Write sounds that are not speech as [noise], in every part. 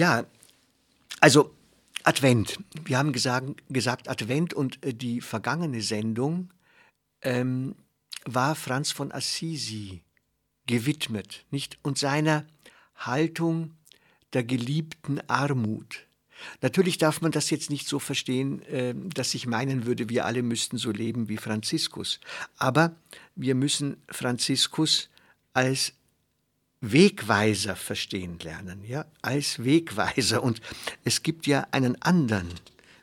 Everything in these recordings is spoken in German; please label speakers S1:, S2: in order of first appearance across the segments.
S1: Ja, also Advent. Wir haben gesagt, gesagt Advent und äh, die vergangene Sendung ähm, war Franz von Assisi gewidmet, nicht? Und seiner Haltung der geliebten Armut. Natürlich darf man das jetzt nicht so verstehen, äh, dass ich meinen würde, wir alle müssten so leben wie Franziskus. Aber wir müssen Franziskus als Wegweiser verstehen lernen, ja, als Wegweiser. Und es gibt ja einen anderen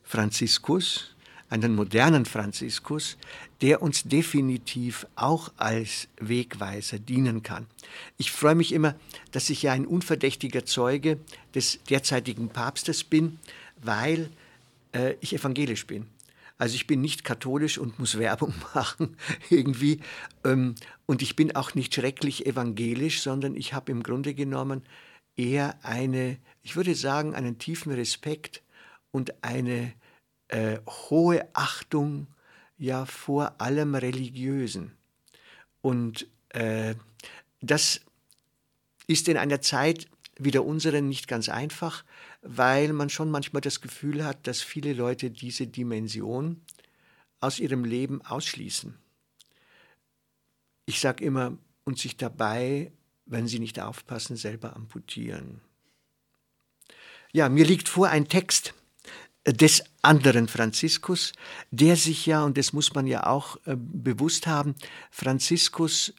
S1: Franziskus, einen modernen Franziskus, der uns definitiv auch als Wegweiser dienen kann. Ich freue mich immer, dass ich ja ein unverdächtiger Zeuge des derzeitigen Papstes bin, weil äh, ich evangelisch bin. Also ich bin nicht katholisch und muss Werbung [laughs] machen irgendwie. Ähm, und ich bin auch nicht schrecklich evangelisch, sondern ich habe im Grunde genommen eher eine, ich würde sagen, einen tiefen Respekt und eine äh, hohe Achtung ja vor allem Religiösen. Und äh, das ist in einer Zeit wie der unseren nicht ganz einfach, weil man schon manchmal das Gefühl hat, dass viele Leute diese Dimension aus ihrem Leben ausschließen. Ich sage immer, und sich dabei, wenn sie nicht aufpassen, selber amputieren. Ja, mir liegt vor ein Text des anderen Franziskus, der sich ja, und das muss man ja auch äh, bewusst haben, Franziskus,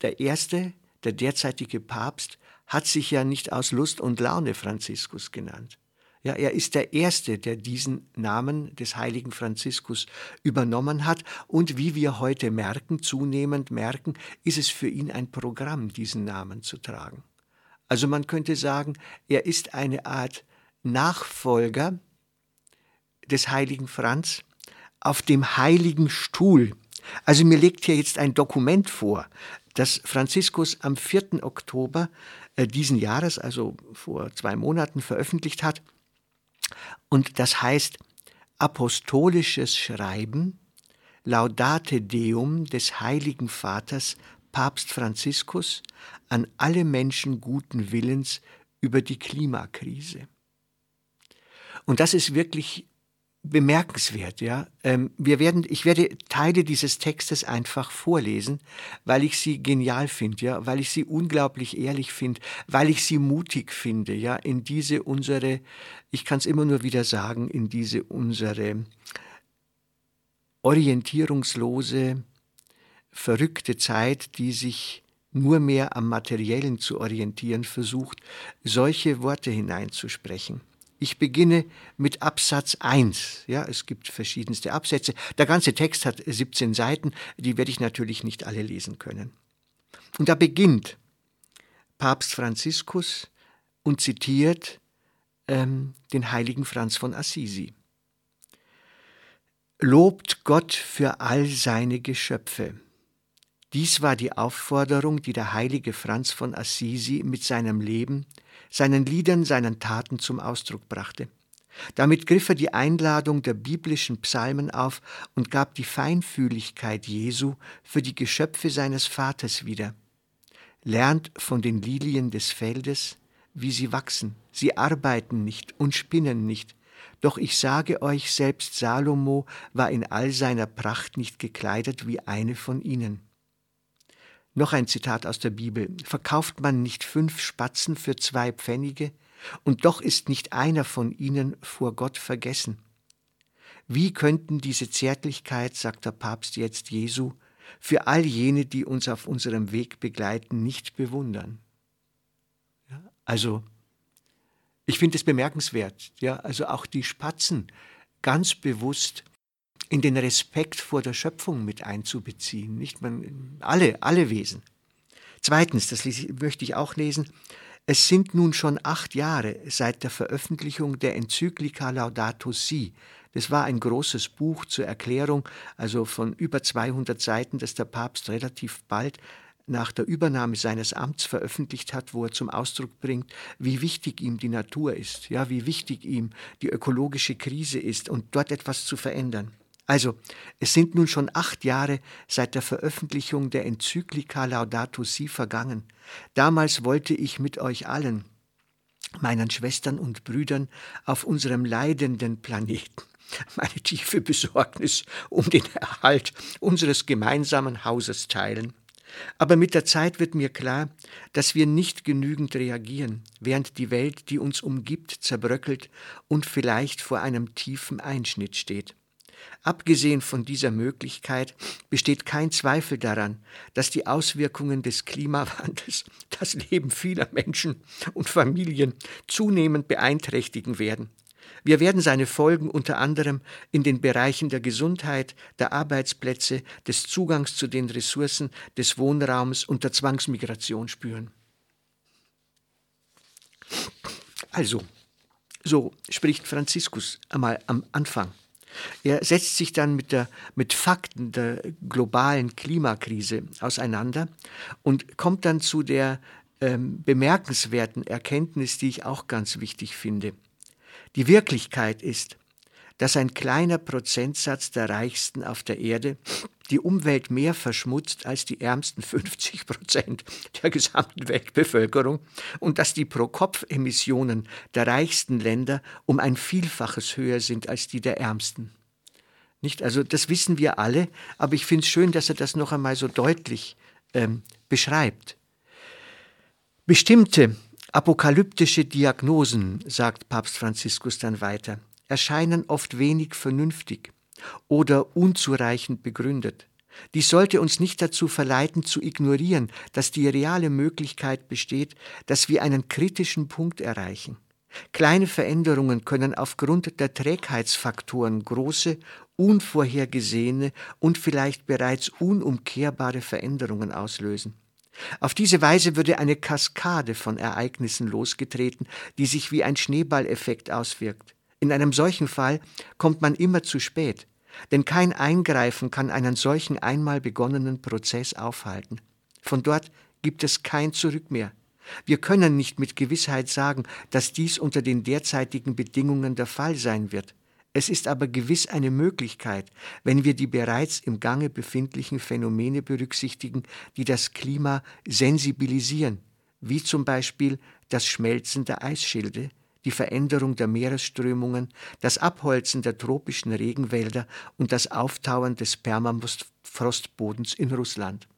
S1: der Erste, der derzeitige Papst, hat sich ja nicht aus Lust und Laune Franziskus genannt. Ja, er ist der Erste, der diesen Namen des heiligen Franziskus übernommen hat. Und wie wir heute merken, zunehmend merken, ist es für ihn ein Programm, diesen Namen zu tragen. Also man könnte sagen, er ist eine Art Nachfolger des heiligen Franz auf dem heiligen Stuhl. Also mir legt hier jetzt ein Dokument vor, das Franziskus am 4. Oktober diesen Jahres, also vor zwei Monaten, veröffentlicht hat. Und das heißt Apostolisches Schreiben Laudate Deum des Heiligen Vaters Papst Franziskus an alle Menschen guten Willens über die Klimakrise. Und das ist wirklich bemerkenswert, ja. Ähm, wir werden, ich werde Teile dieses Textes einfach vorlesen, weil ich sie genial finde, ja, weil ich sie unglaublich ehrlich finde, weil ich sie mutig finde, ja, in diese unsere, ich kann es immer nur wieder sagen, in diese unsere orientierungslose, verrückte Zeit, die sich nur mehr am Materiellen zu orientieren versucht, solche Worte hineinzusprechen. Ich beginne mit Absatz 1. Ja, es gibt verschiedenste Absätze. Der ganze Text hat 17 Seiten, die werde ich natürlich nicht alle lesen können. Und da beginnt Papst Franziskus und zitiert ähm, den heiligen Franz von Assisi. Lobt Gott für all seine Geschöpfe. Dies war die Aufforderung, die der heilige Franz von Assisi mit seinem Leben seinen Liedern, seinen Taten zum Ausdruck brachte. Damit griff er die Einladung der biblischen Psalmen auf und gab die Feinfühligkeit Jesu für die Geschöpfe seines Vaters wieder. Lernt von den Lilien des Feldes, wie sie wachsen. Sie arbeiten nicht und spinnen nicht. Doch ich sage euch, selbst Salomo war in all seiner Pracht nicht gekleidet wie eine von ihnen. Noch ein Zitat aus der Bibel. Verkauft man nicht fünf Spatzen für zwei Pfennige, und doch ist nicht einer von ihnen vor Gott vergessen. Wie könnten diese Zärtlichkeit, sagt der Papst jetzt Jesu, für all jene, die uns auf unserem Weg begleiten, nicht bewundern? Ja, also, ich finde es bemerkenswert, ja, also auch die Spatzen ganz bewusst in den Respekt vor der Schöpfung mit einzubeziehen, nicht man alle alle Wesen. Zweitens, das möchte ich auch lesen, es sind nun schon acht Jahre seit der Veröffentlichung der Enzyklika Laudato Si. Das war ein großes Buch zur Erklärung, also von über 200 Seiten, das der Papst relativ bald nach der Übernahme seines Amts veröffentlicht hat, wo er zum Ausdruck bringt, wie wichtig ihm die Natur ist, ja, wie wichtig ihm die ökologische Krise ist und dort etwas zu verändern. Also, es sind nun schon acht Jahre seit der Veröffentlichung der Enzyklika Laudato Si vergangen. Damals wollte ich mit euch allen, meinen Schwestern und Brüdern auf unserem leidenden Planeten, [laughs] meine tiefe Besorgnis um den Erhalt unseres gemeinsamen Hauses teilen. Aber mit der Zeit wird mir klar, dass wir nicht genügend reagieren, während die Welt, die uns umgibt, zerbröckelt und vielleicht vor einem tiefen Einschnitt steht. Abgesehen von dieser Möglichkeit besteht kein Zweifel daran, dass die Auswirkungen des Klimawandels [laughs] das Leben vieler Menschen und Familien zunehmend beeinträchtigen werden. Wir werden seine Folgen unter anderem in den Bereichen der Gesundheit, der Arbeitsplätze, des Zugangs zu den Ressourcen, des Wohnraums und der Zwangsmigration spüren. Also, so spricht Franziskus einmal am Anfang. Er setzt sich dann mit, der, mit Fakten der globalen Klimakrise auseinander und kommt dann zu der ähm, bemerkenswerten Erkenntnis, die ich auch ganz wichtig finde. Die Wirklichkeit ist, dass ein kleiner Prozentsatz der Reichsten auf der Erde die Umwelt mehr verschmutzt als die ärmsten 50 Prozent der gesamten Weltbevölkerung und dass die Pro-Kopf-Emissionen der reichsten Länder um ein Vielfaches höher sind als die der ärmsten. Nicht? Also das wissen wir alle, aber ich finde es schön, dass er das noch einmal so deutlich ähm, beschreibt. Bestimmte apokalyptische Diagnosen, sagt Papst Franziskus dann weiter, erscheinen oft wenig vernünftig oder unzureichend begründet. Dies sollte uns nicht dazu verleiten, zu ignorieren, dass die reale Möglichkeit besteht, dass wir einen kritischen Punkt erreichen. Kleine Veränderungen können aufgrund der Trägheitsfaktoren große, unvorhergesehene und vielleicht bereits unumkehrbare Veränderungen auslösen. Auf diese Weise würde eine Kaskade von Ereignissen losgetreten, die sich wie ein Schneeballeffekt auswirkt. In einem solchen Fall kommt man immer zu spät, denn kein Eingreifen kann einen solchen einmal begonnenen Prozess aufhalten. Von dort gibt es kein Zurück mehr. Wir können nicht mit Gewissheit sagen, dass dies unter den derzeitigen Bedingungen der Fall sein wird. Es ist aber gewiss eine Möglichkeit, wenn wir die bereits im Gange befindlichen Phänomene berücksichtigen, die das Klima sensibilisieren, wie zum Beispiel das Schmelzen der Eisschilde, die Veränderung der Meeresströmungen, das Abholzen der tropischen Regenwälder und das Auftauen des Permafrostbodens in Russland.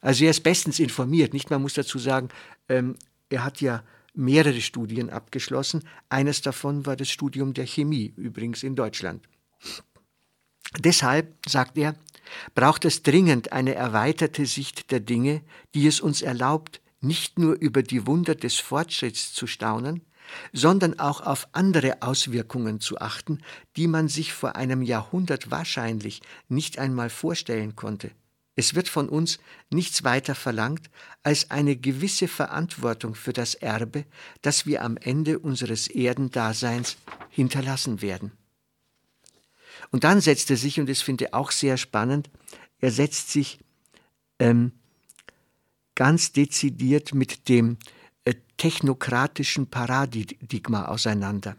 S1: Also er ist bestens informiert, nicht? Man muss dazu sagen, ähm, er hat ja mehrere Studien abgeschlossen. Eines davon war das Studium der Chemie, übrigens in Deutschland. Deshalb, sagt er, braucht es dringend eine erweiterte Sicht der Dinge, die es uns erlaubt, nicht nur über die Wunder des Fortschritts zu staunen, sondern auch auf andere Auswirkungen zu achten, die man sich vor einem Jahrhundert wahrscheinlich nicht einmal vorstellen konnte. Es wird von uns nichts weiter verlangt als eine gewisse Verantwortung für das Erbe, das wir am Ende unseres Erdendaseins hinterlassen werden. Und dann setzt er sich, und das finde ich auch sehr spannend, er setzt sich ähm, ganz dezidiert mit dem technokratischen Paradigma auseinander.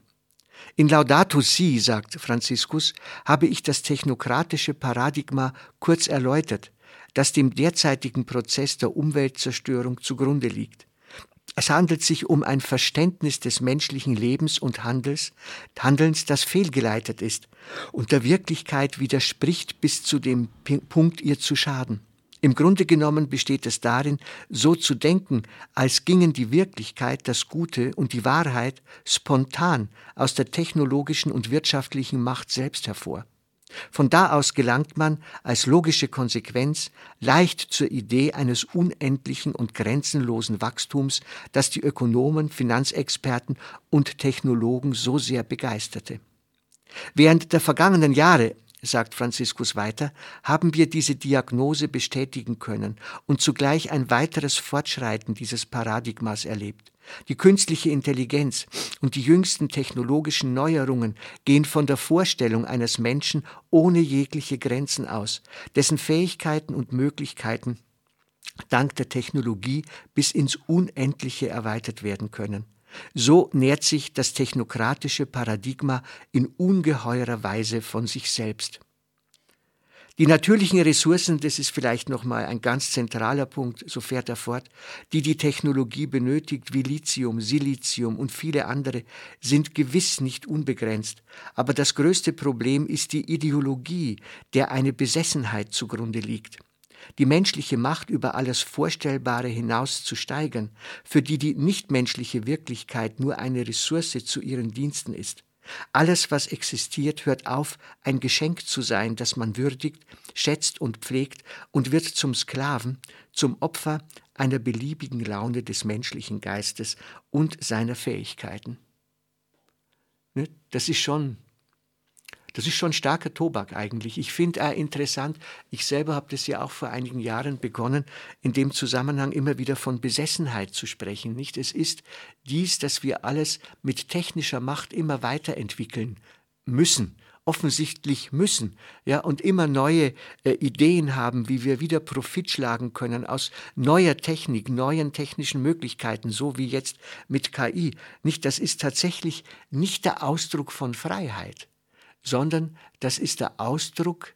S1: In Laudato Si, sagt Franziskus, habe ich das technokratische Paradigma kurz erläutert, das dem derzeitigen Prozess der Umweltzerstörung zugrunde liegt. Es handelt sich um ein Verständnis des menschlichen Lebens und Handels, Handelns, das fehlgeleitet ist und der Wirklichkeit widerspricht bis zu dem Punkt, ihr zu schaden. Im Grunde genommen besteht es darin, so zu denken, als gingen die Wirklichkeit, das Gute und die Wahrheit spontan aus der technologischen und wirtschaftlichen Macht selbst hervor. Von da aus gelangt man als logische Konsequenz leicht zur Idee eines unendlichen und grenzenlosen Wachstums, das die Ökonomen, Finanzexperten und Technologen so sehr begeisterte. Während der vergangenen Jahre sagt Franziskus weiter, haben wir diese Diagnose bestätigen können und zugleich ein weiteres Fortschreiten dieses Paradigmas erlebt. Die künstliche Intelligenz und die jüngsten technologischen Neuerungen gehen von der Vorstellung eines Menschen ohne jegliche Grenzen aus, dessen Fähigkeiten und Möglichkeiten dank der Technologie bis ins Unendliche erweitert werden können. So nährt sich das technokratische Paradigma in ungeheurer Weise von sich selbst. Die natürlichen Ressourcen, das ist vielleicht nochmal ein ganz zentraler Punkt, so fährt er fort, die die Technologie benötigt, wie Lithium, Silizium und viele andere, sind gewiss nicht unbegrenzt. Aber das größte Problem ist die Ideologie, der eine Besessenheit zugrunde liegt die menschliche Macht über alles Vorstellbare hinaus zu steigern, für die die nichtmenschliche Wirklichkeit nur eine Ressource zu ihren Diensten ist. Alles, was existiert, hört auf, ein Geschenk zu sein, das man würdigt, schätzt und pflegt und wird zum Sklaven, zum Opfer einer beliebigen Laune des menschlichen Geistes und seiner Fähigkeiten. Ne, das ist schon das ist schon starker Tobak eigentlich. Ich finde auch interessant, ich selber habe das ja auch vor einigen Jahren begonnen, in dem Zusammenhang immer wieder von Besessenheit zu sprechen. Nicht? Es ist dies, dass wir alles mit technischer Macht immer weiterentwickeln müssen offensichtlich müssen, ja, und immer neue äh, Ideen haben, wie wir wieder Profit schlagen können aus neuer Technik, neuen technischen Möglichkeiten, so wie jetzt mit KI. Nicht, das ist tatsächlich nicht der Ausdruck von Freiheit sondern das ist der Ausdruck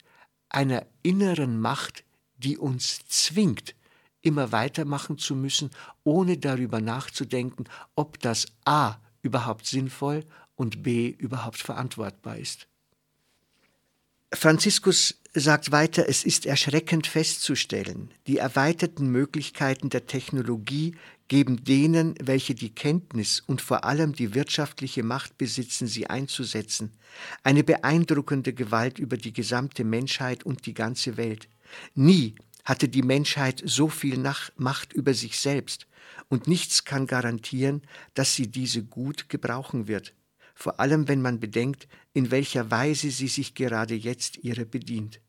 S1: einer inneren Macht, die uns zwingt, immer weitermachen zu müssen, ohne darüber nachzudenken, ob das A überhaupt sinnvoll und B überhaupt verantwortbar ist. Franziskus sagt weiter, es ist erschreckend festzustellen, die erweiterten Möglichkeiten der Technologie geben denen, welche die Kenntnis und vor allem die wirtschaftliche Macht besitzen, sie einzusetzen, eine beeindruckende Gewalt über die gesamte Menschheit und die ganze Welt. Nie hatte die Menschheit so viel Macht über sich selbst, und nichts kann garantieren, dass sie diese gut gebrauchen wird, vor allem wenn man bedenkt, in welcher Weise sie sich gerade jetzt ihrer bedient.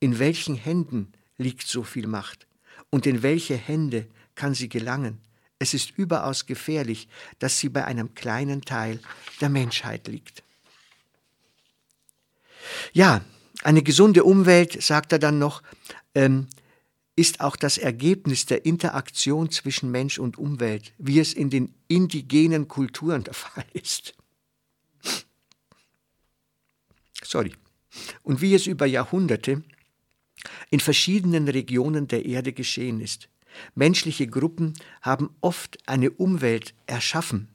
S1: In welchen Händen liegt so viel Macht? Und in welche Hände kann sie gelangen? Es ist überaus gefährlich, dass sie bei einem kleinen Teil der Menschheit liegt. Ja, eine gesunde Umwelt, sagt er dann noch, ähm, ist auch das Ergebnis der Interaktion zwischen Mensch und Umwelt, wie es in den indigenen Kulturen der Fall ist. Sorry. Und wie es über Jahrhunderte in verschiedenen Regionen der Erde geschehen ist. Menschliche Gruppen haben oft eine Umwelt erschaffen.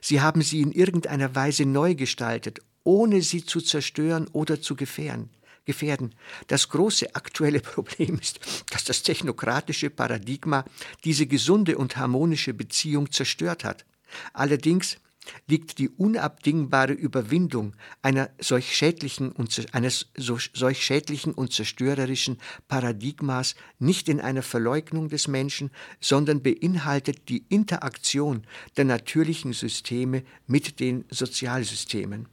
S1: Sie haben sie in irgendeiner Weise neu gestaltet, ohne sie zu zerstören oder zu gefährden. gefährden. Das große aktuelle [laughs] Problem ist, dass das technokratische Paradigma diese gesunde und harmonische Beziehung zerstört hat. Allerdings liegt die unabdingbare Überwindung einer solch schädlichen und, eines solch schädlichen und zerstörerischen Paradigmas nicht in einer Verleugnung des Menschen, sondern beinhaltet die Interaktion der natürlichen Systeme mit den Sozialsystemen.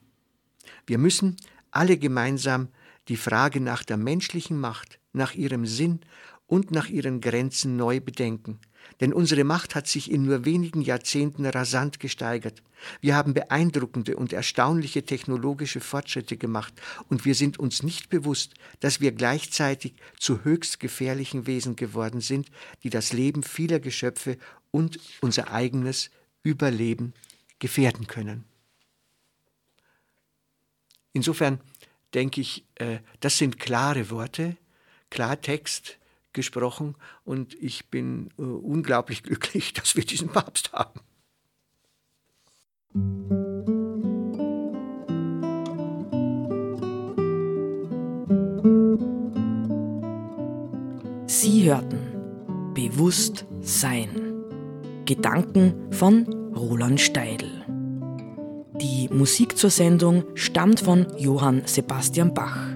S1: Wir müssen alle gemeinsam die Frage nach der menschlichen Macht, nach ihrem Sinn und nach ihren Grenzen neu bedenken. Denn unsere Macht hat sich in nur wenigen Jahrzehnten rasant gesteigert. Wir haben beeindruckende und erstaunliche technologische Fortschritte gemacht und wir sind uns nicht bewusst, dass wir gleichzeitig zu höchst gefährlichen Wesen geworden sind, die das Leben vieler Geschöpfe und unser eigenes Überleben gefährden können. Insofern denke ich, äh, das sind klare Worte, Klartext, gesprochen und ich bin äh, unglaublich [laughs] glücklich, dass wir diesen Papst haben.
S2: Sie hörten Bewusst Sein. Gedanken von Roland Steidl. Die Musik zur Sendung stammt von Johann Sebastian Bach.